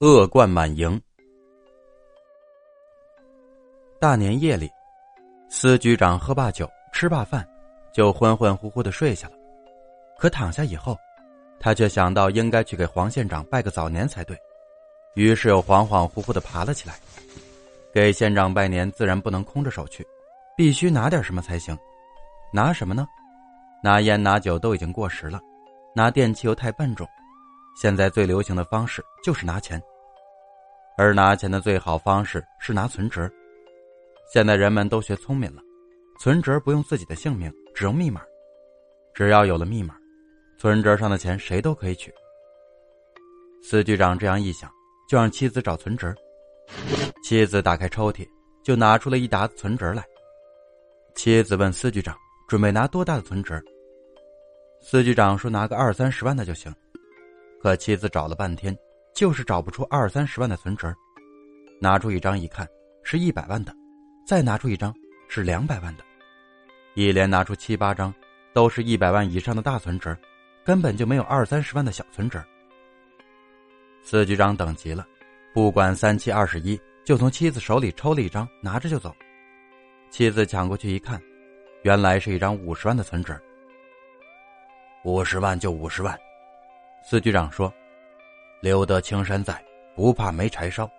恶贯满盈。大年夜里，司局长喝罢酒，吃罢饭，就昏昏乎乎的睡下了。可躺下以后，他却想到应该去给黄县长拜个早年才对，于是又恍恍惚惚的爬了起来。给县长拜年，自然不能空着手去，必须拿点什么才行。拿什么呢？拿烟拿酒都已经过时了，拿电器又太笨重。现在最流行的方式就是拿钱，而拿钱的最好方式是拿存折。现在人们都学聪明了，存折不用自己的姓名，只用密码。只要有了密码，存折上的钱谁都可以取。司局长这样一想，就让妻子找存折。妻子打开抽屉，就拿出了一沓存折来。妻子问司局长：“准备拿多大的存折？”司局长说：“拿个二三十万的就行。”可妻子找了半天，就是找不出二三十万的存折。拿出一张一看，是一百万的；再拿出一张，是两百万的。一连拿出七八张，都是一百万以上的大存折，根本就没有二三十万的小存折。司局长等急了，不管三七二十一，就从妻子手里抽了一张，拿着就走。妻子抢过去一看，原来是一张五十万的存折。五十万就五十万。司局长说：“留得青山在，不怕没柴烧。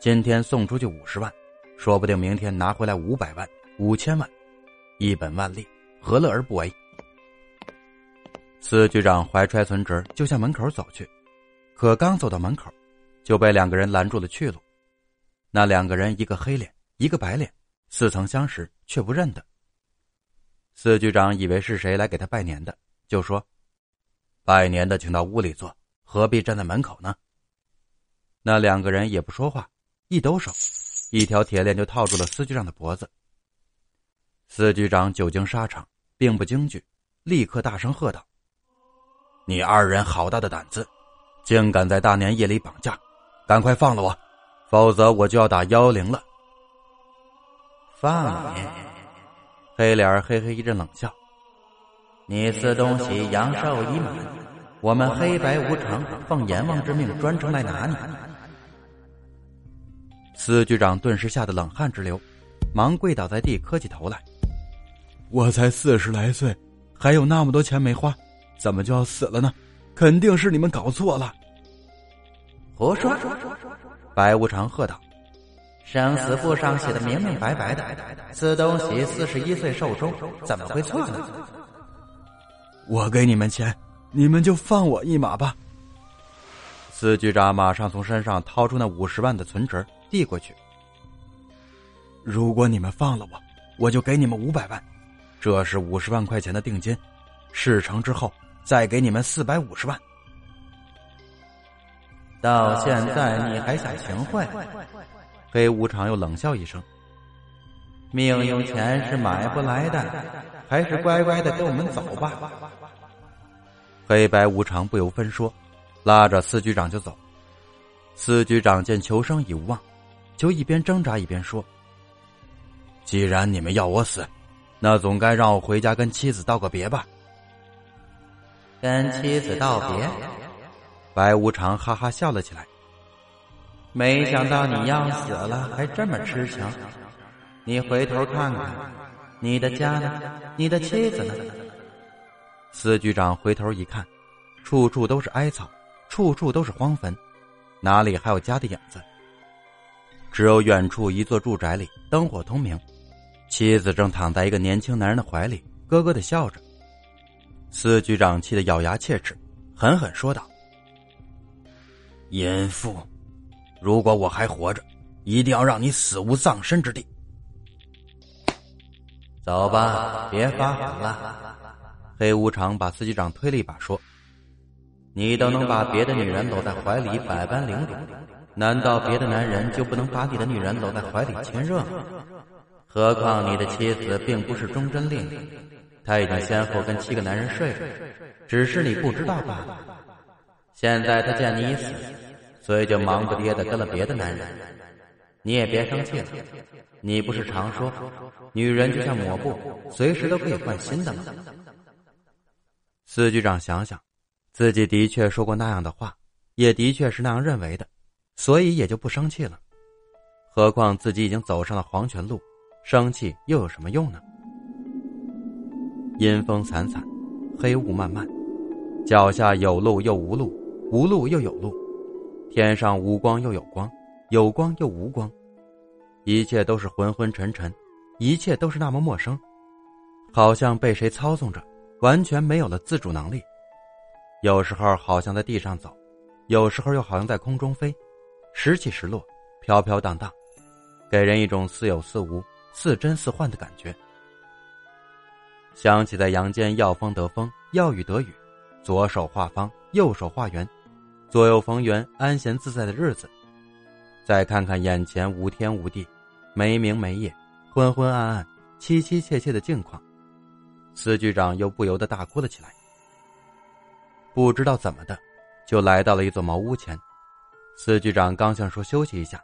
今天送出去五十万，说不定明天拿回来五百万、五千万，一本万利，何乐而不为？”司局长怀揣存折就向门口走去，可刚走到门口，就被两个人拦住了去路。那两个人一个黑脸，一个白脸，似曾相识却不认得。司局长以为是谁来给他拜年的，就说。拜年的，请到屋里坐，何必站在门口呢？那两个人也不说话，一抖手，一条铁链就套住了司局长的脖子。司局长久经沙场，并不惊惧，立刻大声喝道：“你二人好大的胆子，竟敢在大年夜里绑架！赶快放了我，否则我就要打幺幺零了！”放你！黑脸嘿嘿一阵冷笑。你此东西阳寿已满，我们黑白无常奉阎王之命专程来拿你。司局长顿时吓得冷汗直流，忙跪倒在地，磕起头来：“我才四十来岁，还有那么多钱没花，怎么就要死了呢？肯定是你们搞错了。”胡说！白无常喝道：“生死簿上写的明明白白的，司东西四十一岁寿终，怎么会错呢？”我给你们钱，你们就放我一马吧。司局长马上从身上掏出那五十万的存折，递过去。如果你们放了我，我就给你们五百万，这是五十万块钱的定金，事成之后再给你们四百五十万。到现在你还想行贿？黑无常又冷笑一声：“命用钱是买不来的。”还是乖乖的跟我们走吧。黑白无常不由分说，拉着司局长就走。司局长见求生已无望，就一边挣扎一边说：“既然你们要我死，那总该让我回家跟妻子道个别吧。”跟妻子道别？白无常哈哈笑了起来。没想到你要死了还这么痴情，你回头看看。你的家呢？你的妻子呢？司局长回头一看，处处都是艾草，处处都是荒坟，哪里还有家的影子？只有远处一座住宅里灯火通明，妻子正躺在一个年轻男人的怀里，咯咯的笑着。司局长气得咬牙切齿，狠狠说道：“淫妇，如果我还活着，一定要让你死无葬身之地。”走吧，别发狠了。黑无常把司机长推了一把，说：“你都能把别的女人搂在怀里百般凌辱，难道别的男人就不能把你的女人搂在怀里亲热吗？何况你的妻子并不是忠贞令，她已经先后跟七个男人睡了，只是你不知道罢了。现在她见你已死，所以就忙不迭的跟了别的男人。你也别生气了。”你不是常说，女人就像抹布，随时都可以换新的吗？司局长想想，自己的确说过那样的话，也的确是那样认为的，所以也就不生气了。何况自己已经走上了黄泉路，生气又有什么用呢？阴风惨惨，黑雾漫漫，脚下有路又无路，无路又有路，天上无光又有光，有光又无光，一切都是昏昏沉沉，一切都是那么陌生，好像被谁操纵着，完全没有了自主能力。有时候好像在地上走，有时候又好像在空中飞，时起时落，飘飘荡荡。给人一种似有似无、似真似幻的感觉。想起在阳间要风得风，要雨得雨，左手画方，右手画圆，左右逢源，安闲自在的日子。再看看眼前无天无地，没明没夜，昏昏暗暗，凄凄切切的境况，司局长又不由得大哭了起来。不知道怎么的，就来到了一座茅屋前。司局长刚想说休息一下。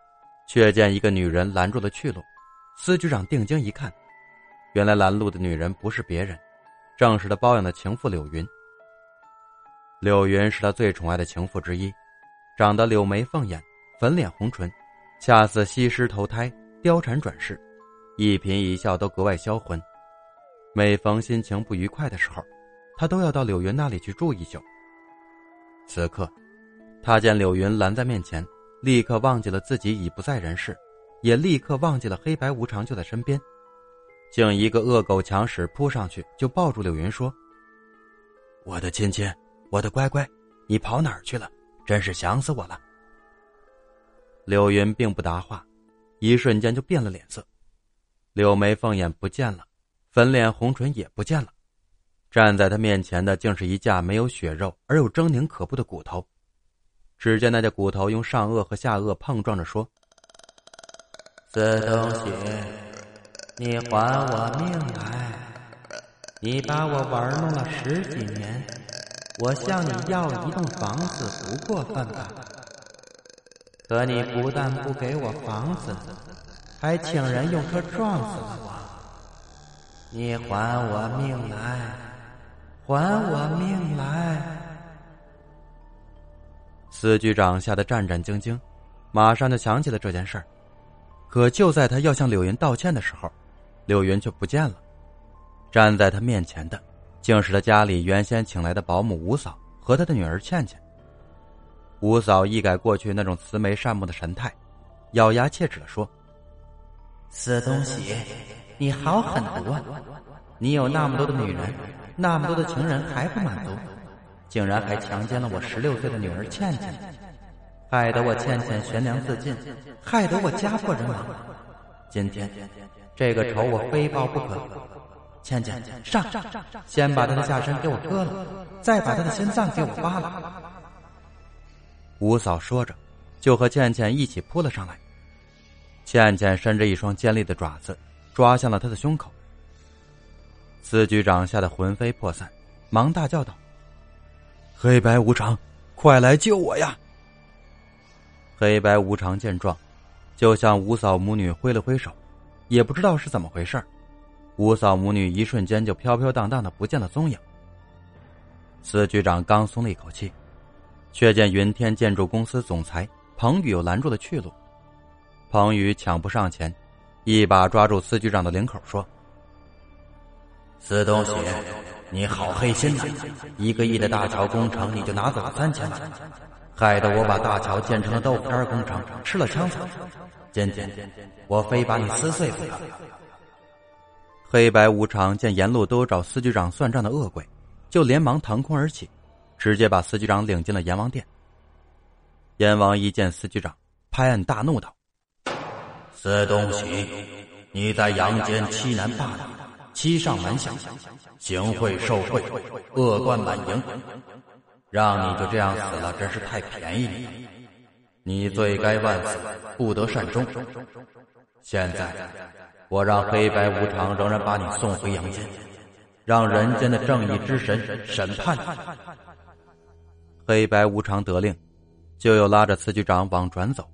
却见一个女人拦住了去路，司局长定睛一看，原来拦路的女人不是别人，正是他包养的情妇柳云。柳云是他最宠爱的情妇之一，长得柳眉凤眼，粉脸红唇，恰似西施投胎，貂蝉转世，一颦一笑都格外销魂。每逢心情不愉快的时候，他都要到柳云那里去住一宿。此刻，他见柳云拦在面前。立刻忘记了自己已不在人世，也立刻忘记了黑白无常就在身边，竟一个恶狗强使扑上去就抱住柳云说：“我的亲亲，我的乖乖，你跑哪儿去了？真是想死我了。”柳云并不答话，一瞬间就变了脸色，柳眉凤眼不见了，粉脸红唇也不见了，站在他面前的竟是一架没有血肉而又狰狞可怖的骨头。只见那架骨头用上颚和下颚碰撞着说：“死东西，你还我命来！你把我玩弄了十几年，我向你要一栋房子不过分吧？可你不但不给我房子，还请人用车撞死了我！你还我命来！还我命来！”司局长吓得战战兢兢，马上就想起了这件事儿。可就在他要向柳云道歉的时候，柳云却不见了。站在他面前的，竟是他家里原先请来的保姆吴嫂和他的女儿倩倩。吴嫂一改过去那种慈眉善目的神态，咬牙切齿的说：“死东西，你好狠毒啊！你有那么多的女人，那么多的情人，还不满足？”竟然还强奸了我十六岁的女儿倩倩，害得我倩倩悬梁自尽，害得我家破人亡。今天这个仇我非报不可。倩倩，上，先把她的下身给我割了，再把她的心脏给我扒了。吴嫂说着，就和倩倩一起扑了上来。倩倩伸着一双尖利的爪子，抓向了他的胸口。司局长吓得魂飞魄散，忙大叫道。黑白无常，快来救我呀！黑白无常见状，就向吴嫂母女挥了挥手，也不知道是怎么回事吴嫂母女一瞬间就飘飘荡荡的不见了踪影。司局长刚松了一口气，却见云天建筑公司总裁彭宇又拦住了去路。彭宇抢步上前，一把抓住司局长的领口，说：“死东西！”你好黑心呐！一个亿的大桥工程，你就拿走了三千万，害得我把大桥建成了豆腐干工程，吃了枪子。今天我非把你撕碎不可！黑白无常见沿路都找司局长算账的恶鬼，就连忙腾空而起，直接把司局长领进了阎王殿。阎王一见司局长，拍案大怒道：“死东西！你在阳间欺男霸女！”欺上瞒下，行贿受贿，恶贯满盈，让你就这样死了，真是太便宜你！你罪该万死，不得善终。现在，我让黑白无常仍然把你送回阳间，让人间的正义之神审判你。黑白无常得令，就又拉着司局长往转走。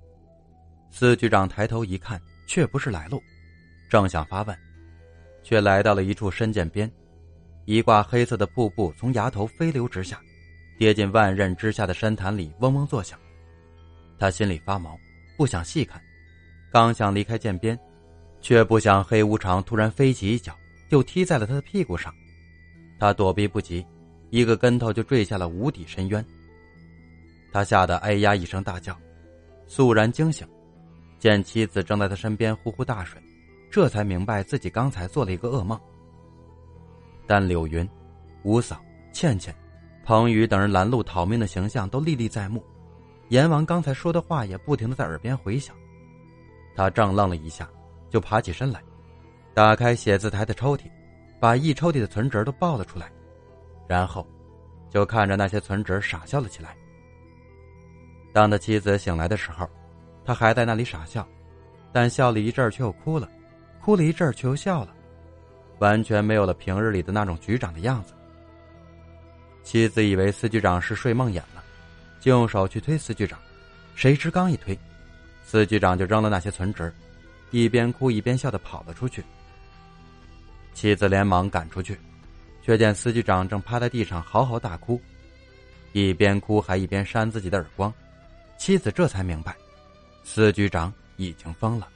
司局长抬头一看，却不是来路，正想发问。却来到了一处深涧边，一挂黑色的瀑布从崖头飞流直下，跌进万仞之下的深潭里，嗡嗡作响。他心里发毛，不想细看，刚想离开涧边，却不想黑无常突然飞起一脚，就踢在了他的屁股上。他躲避不及，一个跟头就坠下了无底深渊。他吓得哎呀一声大叫，肃然惊醒，见妻子正在他身边呼呼大睡，这才明白自己刚才做了一个噩梦。但柳云、吴嫂、倩倩、彭宇等人拦路讨命的形象都历历在目。阎王刚才说的话也不停的在耳边回响，他怔愣了一下，就爬起身来，打开写字台的抽屉，把一抽屉的存折都抱了出来，然后，就看着那些存折傻笑了起来。当他妻子醒来的时候，他还在那里傻笑，但笑了一阵儿却又哭了，哭了一阵儿却又笑了，完全没有了平日里的那种局长的样子。妻子以为司局长是睡梦魇了。就用手去推司局长，谁知刚一推，司局长就扔了那些存折，一边哭一边笑的跑了出去。妻子连忙赶出去，却见司局长正趴在地上嚎嚎大哭，一边哭还一边扇自己的耳光。妻子这才明白，司局长已经疯了。